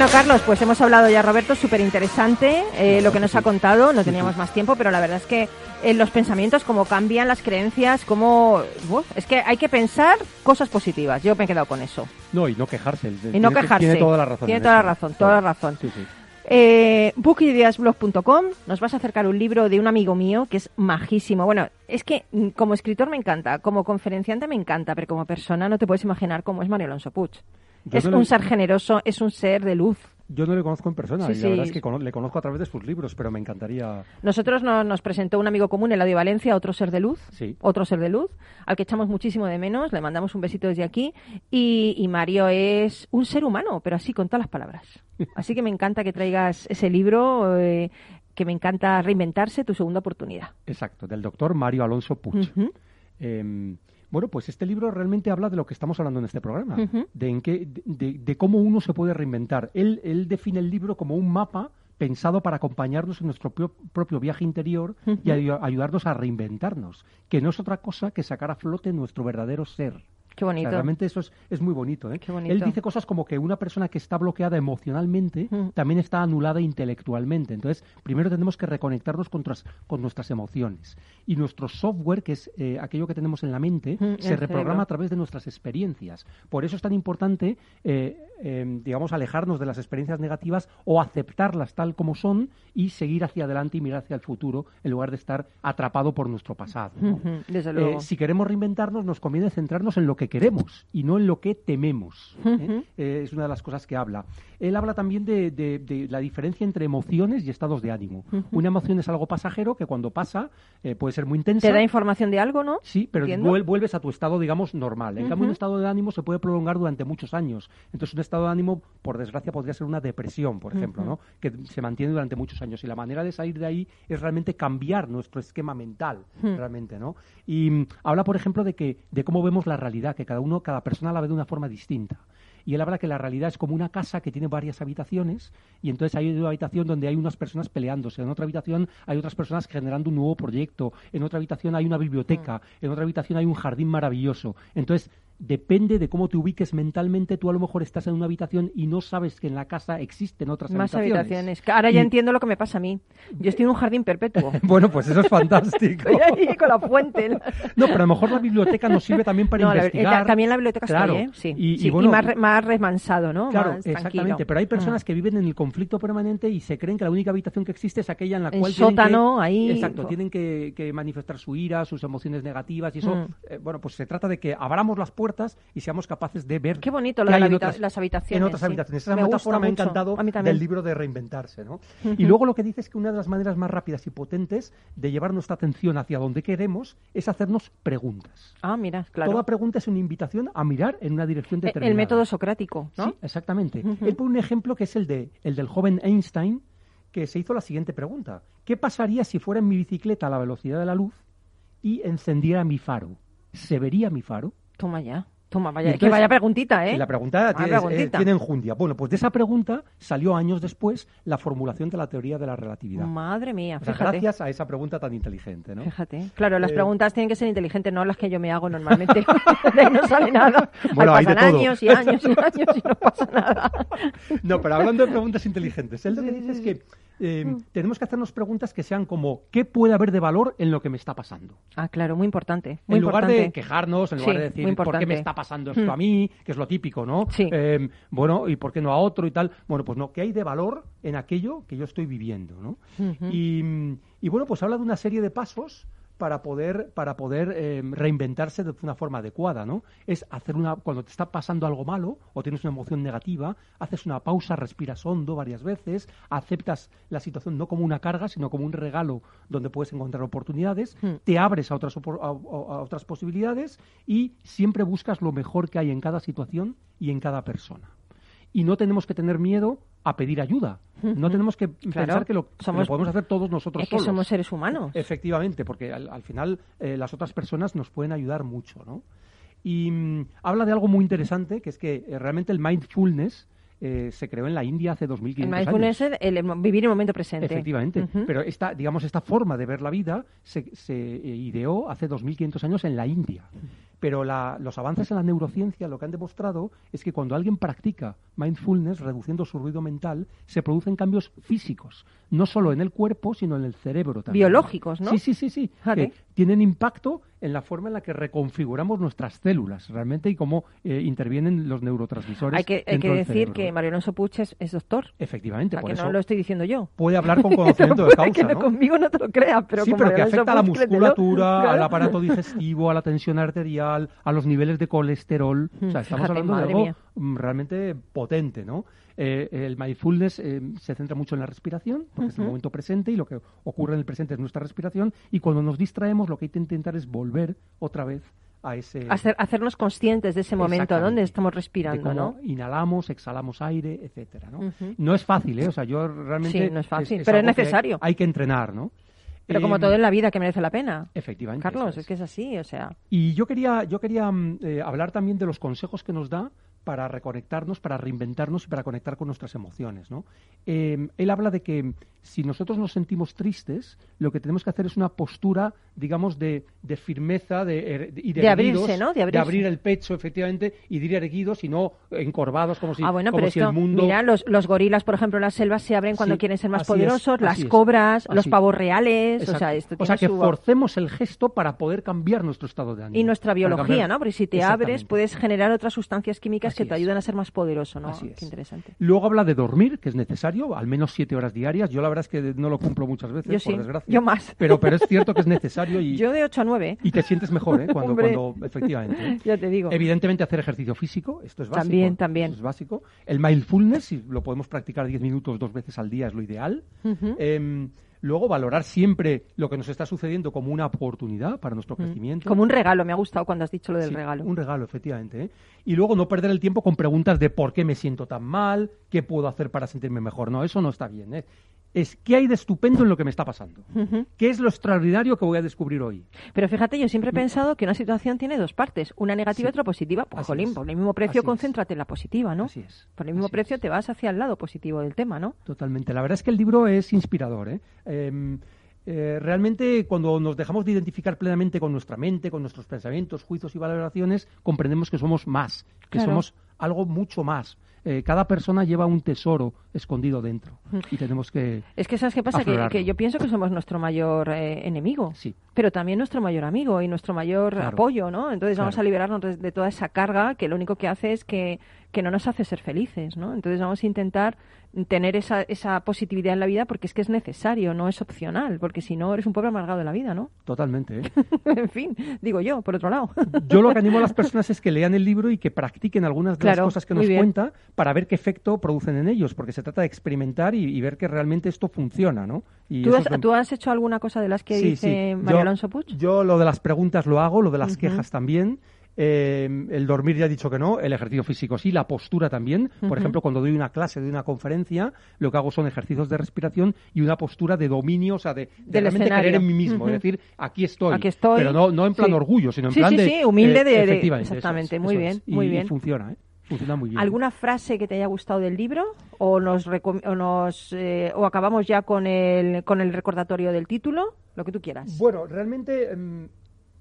Bueno, Carlos, pues hemos hablado ya, Roberto, súper interesante eh, lo que nos ha contado. No teníamos más tiempo, pero la verdad es que eh, los pensamientos, cómo cambian las creencias, cómo. es que hay que pensar cosas positivas. Yo me he quedado con eso. No, y no quejarse. Y no quejarse. Tiene toda la razón. Tiene toda la razón, toda la razón. Sí, sí. Eh, bookideasblog.com nos vas a acercar un libro de un amigo mío que es majísimo. Bueno, es que mm, como escritor me encanta, como conferenciante me encanta, pero como persona no te puedes imaginar cómo es Mario Alonso Puig es un ser generoso, es un ser de luz. Yo no le conozco en persona, y la verdad es que le conozco a través de sus libros, pero me encantaría. Nosotros nos presentó un amigo común, Eladio Valencia, otro ser de luz, otro ser de luz, al que echamos muchísimo de menos, le mandamos un besito desde aquí, y, Mario es un ser humano, pero así con todas las palabras. Así que me encanta que traigas ese libro, eh, que me encanta reinventarse, tu segunda oportunidad. Exacto, del doctor Mario Alonso Puig. Bueno, pues este libro realmente habla de lo que estamos hablando en este programa, de, en qué, de, cómo uno se puede reinventar. Él, él define el libro como un mapa pensado para acompañarnos en nuestro propio viaje interior y ayudarnos a reinventarnos, que no es otra cosa que sacar a flote nuestro verdadero ser. Qué bonito. realmente eso es, es muy bonito, ¿eh? Qué bonito. Él dice cosas como que una persona que está bloqueada emocionalmente mm. también está anulada intelectualmente. Entonces, primero tenemos que reconectarnos con, con nuestras emociones. Y nuestro software, que es eh, aquello que tenemos en la mente, mm, se reprograma a través de nuestras experiencias. Por eso es tan importante, eh, em, digamos, alejarnos de las experiencias negativas o aceptarlas tal como son y seguir hacia adelante y mirar hacia el futuro en lugar de estar atrapado por nuestro pasado. Desde luego. si queremos reinventarnos, nos conviene centrarnos en lo que que queremos y no en lo que tememos. ¿eh? Eh, es una de las cosas que habla. Él habla también de, la diferencia entre emociones y estados de ánimo. Una emoción es algo pasajero que cuando pasa eh, puede ser muy intensa. Te da información de algo, ¿no? Sí, pero vuelves a tu estado, digamos, normal. En cambio, un estado de ánimo se puede prolongar durante muchos años. Entonces, un estado de ánimo, por desgracia, podría ser una depresión, por ejemplo, ¿no? que se mantiene durante muchos años. Y la manera de salir de ahí es realmente cambiar nuestro esquema mental, realmente, ¿no? Y mm, habla, por ejemplo, de, que, de cómo vemos la realidad, que cada uno, cada persona la ve de una forma distinta y él habla que la realidad es como una casa que tiene varias habitaciones y entonces hay una habitación donde hay unas personas peleándose, en otra habitación hay otras personas generando un nuevo proyecto, en otra habitación hay una biblioteca, mm. en otra habitación hay un jardín maravilloso. Entonces, depende de cómo te ubiques mentalmente, tú a lo mejor estás en una habitación y no sabes que en la casa existen otras Más habitaciones. Ahora ya entiendo lo que me pasa a mí. Yo estoy en un jardín perpetuo. bueno, pues eso es fantástico. estoy ahí con la fuente. no, pero a lo mejor la biblioteca nos sirve también para investigar. también la biblioteca claro. ¿eh? sí. Y, más, más, remansado, ¿no? Claro, exactamente. Pero hay personas mm. que viven en el conflicto permanente y se creen que la única habitación que existe es aquella en la cual sótano, que, ahí. Exacto, tienen que, manifestar su ira, sus emociones negativas y eso, mm. eh, bueno, pues se trata de que abramos las puertas y seamos capaces de ver. Qué bonito lo de las habitaciones. En otras habitaciones. Esa metáfora me ha encantado del libro de reinventarse. ¿no? Y luego lo que dice es que una de las maneras más rápidas y potentes de llevar nuestra atención hacia donde queremos es hacernos preguntas. Ah, mira, claro. Toda pregunta es una invitación a mirar en una dirección determinada. El método socrático, ¿no? Sí, exactamente. Él pone un ejemplo que es el, de, el del joven Einstein, que se hizo la siguiente pregunta. ¿Qué pasaría si fuera en mi bicicleta a la velocidad de la luz y encendiera mi faro? ¿Se vería mi faro? Toma ya. Toma, vaya, Y que entonces- vaya preguntita, ¿eh? Y la pregunta tiene, eh, preguntita. tiene enjundia. Bueno, pues de esa pregunta salió años después la formulación de la teoría de la relatividad. Madre mía, O sea, fíjate. gracias a esa pregunta tan inteligente, ¿no? Fíjate. Claro, las Eh, preguntas tienen que ser inteligentes, no las que yo me hago normalmente. de no sale nada. Bueno, Ahí hay de pasan todo. años y años y años y no pasa nada. No, pero hablando de preguntas inteligentes, él lo que dice es que eh, Mm. tenemos que hacernos preguntas que sean como ¿qué puede haber de valor en lo que me está pasando? Ah, claro, muy importante. Muy en lugar importante. de quejarnos, en lugar Sí, de decir por qué me está pasando esto Mm. a mí, que es lo típico, ¿no? Sí. Eh, bueno, ¿y por qué no a otro y tal? Bueno, pues no, ¿qué hay de valor en aquello que yo estoy viviendo, ¿no? Y bueno, pues habla de una serie de pasos para poder, para poder eh, reinventarse de una forma adecuada, ¿no? Es hacer una, cuando te está pasando algo malo o tienes una emoción negativa, haces una pausa, respiras hondo varias veces, aceptas la situación no como una carga, sino como un regalo donde puedes encontrar oportunidades, Hmm. te abres a otras, a- a otras posibilidades y siempre buscas lo mejor que hay en cada situación y en cada persona. Y no tenemos que tener miedo a pedir ayuda. No tenemos que pensar que lo, que Somos- lo podemos hacer todos nosotros Es que solos. somos seres humanos. Efectivamente, porque al, al final eh, las otras personas nos pueden ayudar mucho, ¿no? Y mm, habla de algo muy interesante, que es que eh, realmente el mindfulness eh, se creó en la India hace 2.500 El años. mindfulness es el, el vivir el momento presente. Efectivamente, pero esta, digamos, esta forma de ver la vida se, se, eh, ideó hace 2.500 años en la India. Pero la- los avances en la neurociencia lo que han demostrado es que cuando alguien practica mindfulness, reduciendo su ruido mental, se producen cambios físicos, no solo en el cuerpo, sino en el cerebro también. Biológicos, ¿no? Sí, sí, sí, sí. Que tienen impacto en la forma en la que reconfiguramos nuestras células realmente y cómo eh, intervienen los neurotransmisores. Hay que, hay que decir que Mario Alonso Puig es, es doctor. Efectivamente, O sea, por que eso no lo estoy diciendo yo. puede hablar con conocimiento de causa, que no ¿no? conmigo no te lo creas, pero sí, con pero Mario que Alonso afecta a la musculatura, al aparato digestivo, a la tensión arterial, a los niveles de colesterol. o sea, Mm, estamos fíjate, hablando de algo mía. mm, realmente potente, ¿no? Eh, el mindfulness eh, se centra mucho en la respiración, porque es el momento presente y lo que ocurre en el presente es nuestra respiración. Y cuando nos distraemos, lo que hay que intentar es volver otra vez a ese. Hacer- hacernos conscientes de ese momento donde estamos de respirando, cómo ¿no? inhalamos, exhalamos aire, etcétera, ¿no? Es fácil, ¿eh? O sea, yo realmente... Sí, no es fácil, pero es necesario. Hay, que entrenar, ¿no? Pero como Eh, todo en la vida que merece la pena. Efectivamente. Carlos, es que es así, o sea. Y yo quería, yo quería mm, eh, hablar también de los consejos que nos da para reconectarnos, para reinventarnos y para conectar con nuestras emociones. ¿no? Eh, él habla de que si nosotros nos sentimos tristes, lo que tenemos que hacer es una postura, digamos, de, de firmeza de, er- y de, De abrirse, ¿no? De abrirse. abrir el pecho, efectivamente, y de ir erguidos y no encorvados como si, ah, bueno, como pero si esto, el mundo... mira, los, los gorilas, por ejemplo, en las selvas se abren cuando Sí, quieren ser más es, poderosos, las es, cobras, los pavos reales, o sea, esto O sea, tiene que su- forcemos el gesto para poder cambiar nuestro estado de ánimo. Y nuestra biología, cambiar- ¿no? Porque si te abres, puedes generar otras sustancias químicas que te es. ayudan a ser más poderoso, ¿no? Así es. Qué interesante. Luego habla de dormir, que es necesario, al menos siete horas diarias. Yo la verdad es que no lo cumplo muchas veces, Yo por sí, desgracia. yo más. Pero, pero es cierto que es necesario y, Yo de 8 a 9, y te sientes mejor, ¿eh? Cuando, efectivamente. ¿eh? ya te digo. Evidentemente hacer ejercicio físico, esto es básico. También, también. Esto es básico. El mindfulness, si lo podemos practicar 10 minutos dos veces al día, es lo ideal. Em, luego valorar siempre lo que nos está sucediendo como una oportunidad para nuestro crecimiento. Mm. Como un regalo, me ha gustado cuando has dicho lo del Sí, regalo. Un regalo, efectivamente. ¿eh? Y luego no perder el tiempo con preguntas de por qué me siento tan mal, qué puedo hacer para sentirme mejor. No, eso no está bien. ¿eh? Es qué hay de estupendo en lo que me está pasando. ¿Qué es lo extraordinario que voy a descubrir hoy? Pero fíjate, yo siempre he pensado que una situación tiene dos partes, una negativa y otra positiva. Pues, Así jolín, es. por el mismo precio, Así es. concéntrate en la positiva, ¿no? Así es. Por el mismo Así precio es. te vas hacia el lado positivo del tema, ¿no? Totalmente. La verdad es que el libro es inspirador. ¿eh? Em, eh, realmente, cuando nos dejamos de identificar plenamente con nuestra mente, con nuestros pensamientos, juicios y valoraciones, comprendemos que somos más, que Claro. somos algo mucho más. Eh, cada persona lleva un tesoro escondido dentro y tenemos que... Es que, ¿sabes qué pasa? Que, que yo pienso que somos nuestro mayor eh, enemigo, Sí. pero también nuestro mayor amigo y nuestro mayor Claro. apoyo, ¿no? Entonces vamos a liberarnos de, de toda esa carga que lo único que hace es que, que no nos hace ser felices, ¿no? Entonces vamos a intentar tener esa, esa positividad en la vida porque es que es necesario, no es opcional, porque si no eres un pobre amargado de la vida, ¿no? Totalmente. ¿eh? en fin, digo yo, por otro lado. Yo lo que animo a las personas es que lean el libro y que practiquen algunas de Claro, las cosas que nos cuenta para ver qué efecto producen en ellos, porque se trata de experimentar y, y ver que realmente esto funciona, ¿no? Y ¿Tú has, es lo- tú has hecho alguna cosa de las que Sí, dice sí. Yo- Alonso Puig? Yo lo de las preguntas lo hago, lo de las quejas también. Eh, el dormir ya he dicho que no, el ejercicio físico sí, la postura también. Por ejemplo, cuando doy una clase, doy una conferencia, lo que hago son ejercicios de respiración y una postura de dominio, o sea, de, de realmente escenario. creer en mí mismo. Es decir, aquí estoy. Aquí estoy. Pero no, no en plan Sí. orgullo, sino en Sí, plan sí, de. sí, humilde de- de- efectivamente, eso es, exactamente, muy eso bien, es. Muy y bien. funciona, ¿eh? Funciona muy bien. ¿Alguna frase que te haya gustado del libro? ¿O nos, recom- o, nos eh, o acabamos ya con el, con el recordatorio del título? Lo que tú quieras. Bueno, realmente em,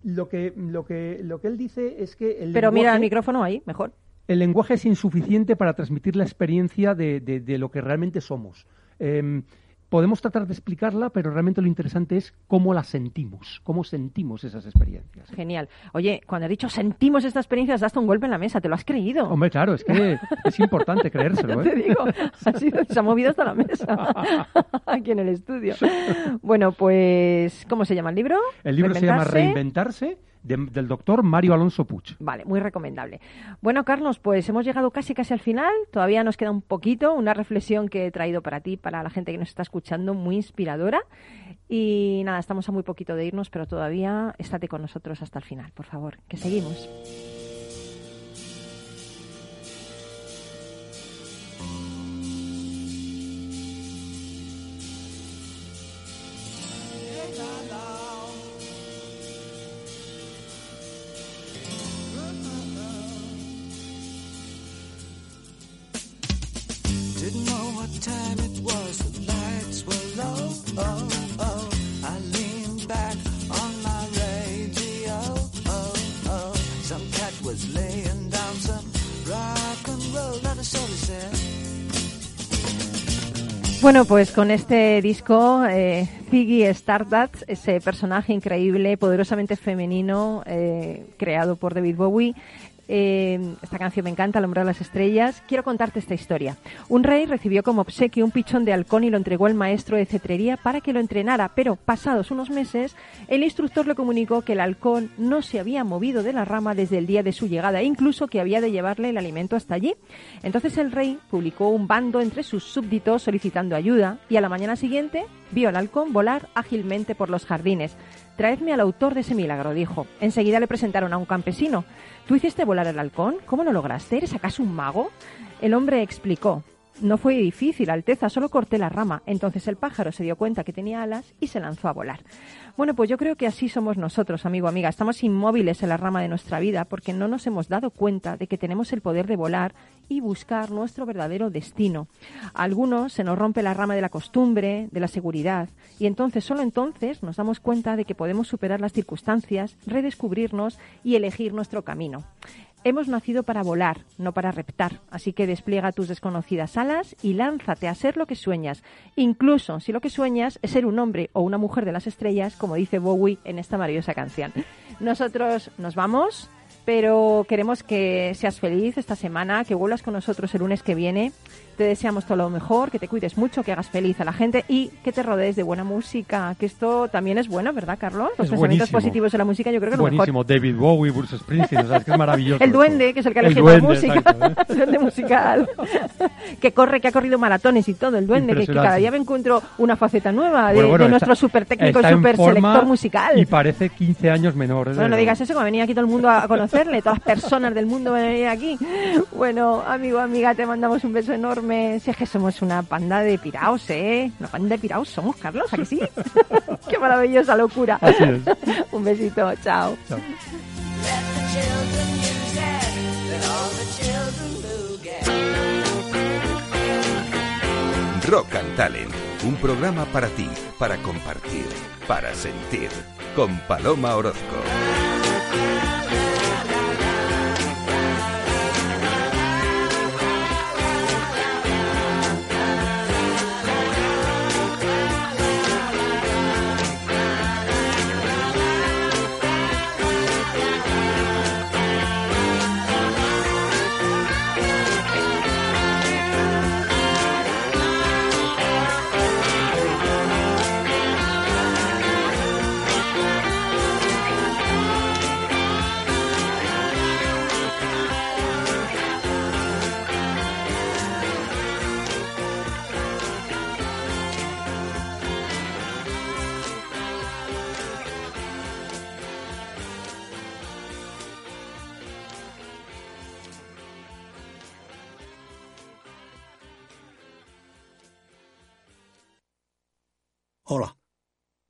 lo, que, lo, que, lo que él dice es que el Pero mira lenguaje- el micrófono ahí, mejor. el lenguaje es insuficiente para transmitir la experiencia de, de- de lo que realmente somos. Em, podemos tratar de explicarla, pero realmente lo interesante es cómo la sentimos, cómo sentimos esas experiencias. Genial. Oye, cuando has dicho sentimos esta experiencia, has dado un golpe en la mesa, ¿te lo has creído? Hombre, claro, es que es importante creérselo. Te ¿eh? digo, ha sido- se ha movido hasta la mesa aquí en el estudio. Bueno, pues, ¿cómo se llama el libro? El libro se llama ¿Reinventarse? De- del doctor Mario Alonso Puig. Vale, muy recomendable. Bueno, Carlos, pues hemos llegado casi casi al final. Todavía nos queda un poquito, una reflexión que he traído para ti, para la gente que nos está escuchando, muy inspiradora. Y nada, estamos a muy poquito de irnos, pero todavía estate con nosotros hasta el final, por favor, que seguimos. Bueno, pues con este disco, eh, Ziggy Stardust, ese personaje increíble, poderosamente femenino, eh, creado por David Bowie. Eh, esta canción me encanta, El hombre de las estrellas. Quiero contarte esta historia. Un rey recibió como obsequio un pichón de halcón y lo entregó al maestro de cetrería para que lo entrenara, pero pasados unos meses, el instructor le comunicó que el halcón no se había movido de la rama desde el día de su llegada, e incluso que había de llevarle el alimento hasta allí. Entonces el rey publicó un bando entre sus súbditos solicitando ayuda y a la mañana siguiente vio al halcón volar ágilmente por los jardines. Traedme al autor de ese milagro, dijo. Enseguida le presentaron a un campesino. ¿Tú hiciste volar el halcón? ¿Cómo lo lograste? ¿Eres acaso un mago? El hombre explicó. No fue difícil, Alteza, solo corté la rama. Entonces el pájaro se dio cuenta que tenía alas y se lanzó a volar. Bueno, pues yo creo que así somos nosotros, amigo, amiga. Estamos inmóviles en la rama de nuestra vida porque no nos hemos dado cuenta de que tenemos el poder de volar y buscar nuestro verdadero destino. A algunos se nos rompe la rama de la costumbre, de la seguridad, y entonces, solo entonces, nos damos cuenta de que podemos superar las circunstancias, redescubrirnos y elegir nuestro camino. Hemos nacido para volar, no para reptar, así que despliega tus desconocidas alas y lánzate a ser lo que sueñas, incluso si lo que sueñas es ser un hombre o una mujer de las estrellas, como dice Bowie en esta maravillosa canción. Nosotros nos vamos, pero queremos que seas feliz esta semana, que vuelvas con nosotros el lunes que viene. Te deseamos todo lo mejor, que te cuides mucho, que hagas feliz a la gente y que te rodees de buena música, que esto también es bueno, ¿verdad, Carlos? Los Es pensamientos buenísimo. positivos de la música yo creo que es lo mejor. Buenísimo, David Bowie, Bruce Springsteen, o sea, es que es maravilloso. El duende, que es el que ha El elegido la música. exacto, ¿eh? el duende musical. que corre, que ha corrido maratones y todo. El duende, que, que cada día me encuentro una faceta nueva de, Bueno, bueno, de está- nuestro super técnico forma selector musical. Y parece 15 años menor. es Bueno, no digas eso, que va a venir aquí todo el mundo a conocerle, todas las personas del mundo van a venir aquí. Bueno, amigo, amiga, te mandamos un beso enorme. Si es que somos una panda de piraos, ¿eh? Una panda de piraos somos, Carlos, ¿a que sí? Qué maravillosa locura. Así es. un besito, chao. Chao. Rock and Talent, un programa para ti, para compartir, para sentir, con Paloma Orozco.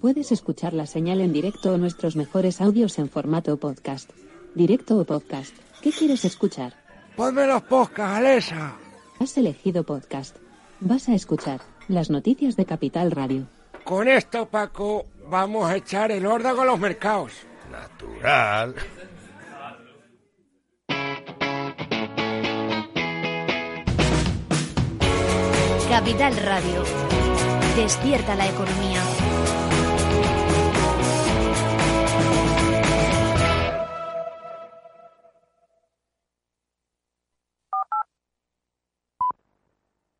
Puedes escuchar la señal en directo o nuestros mejores audios en formato podcast. Directo o podcast. ¿Qué quieres escuchar? Ponme los podcasts, Alexa. Has elegido podcast. Vas a escuchar las noticias de Capital Radio. Con esto, Paco, vamos a echar el órdago a los mercados. Natural. Capital Radio. Despierta la economía.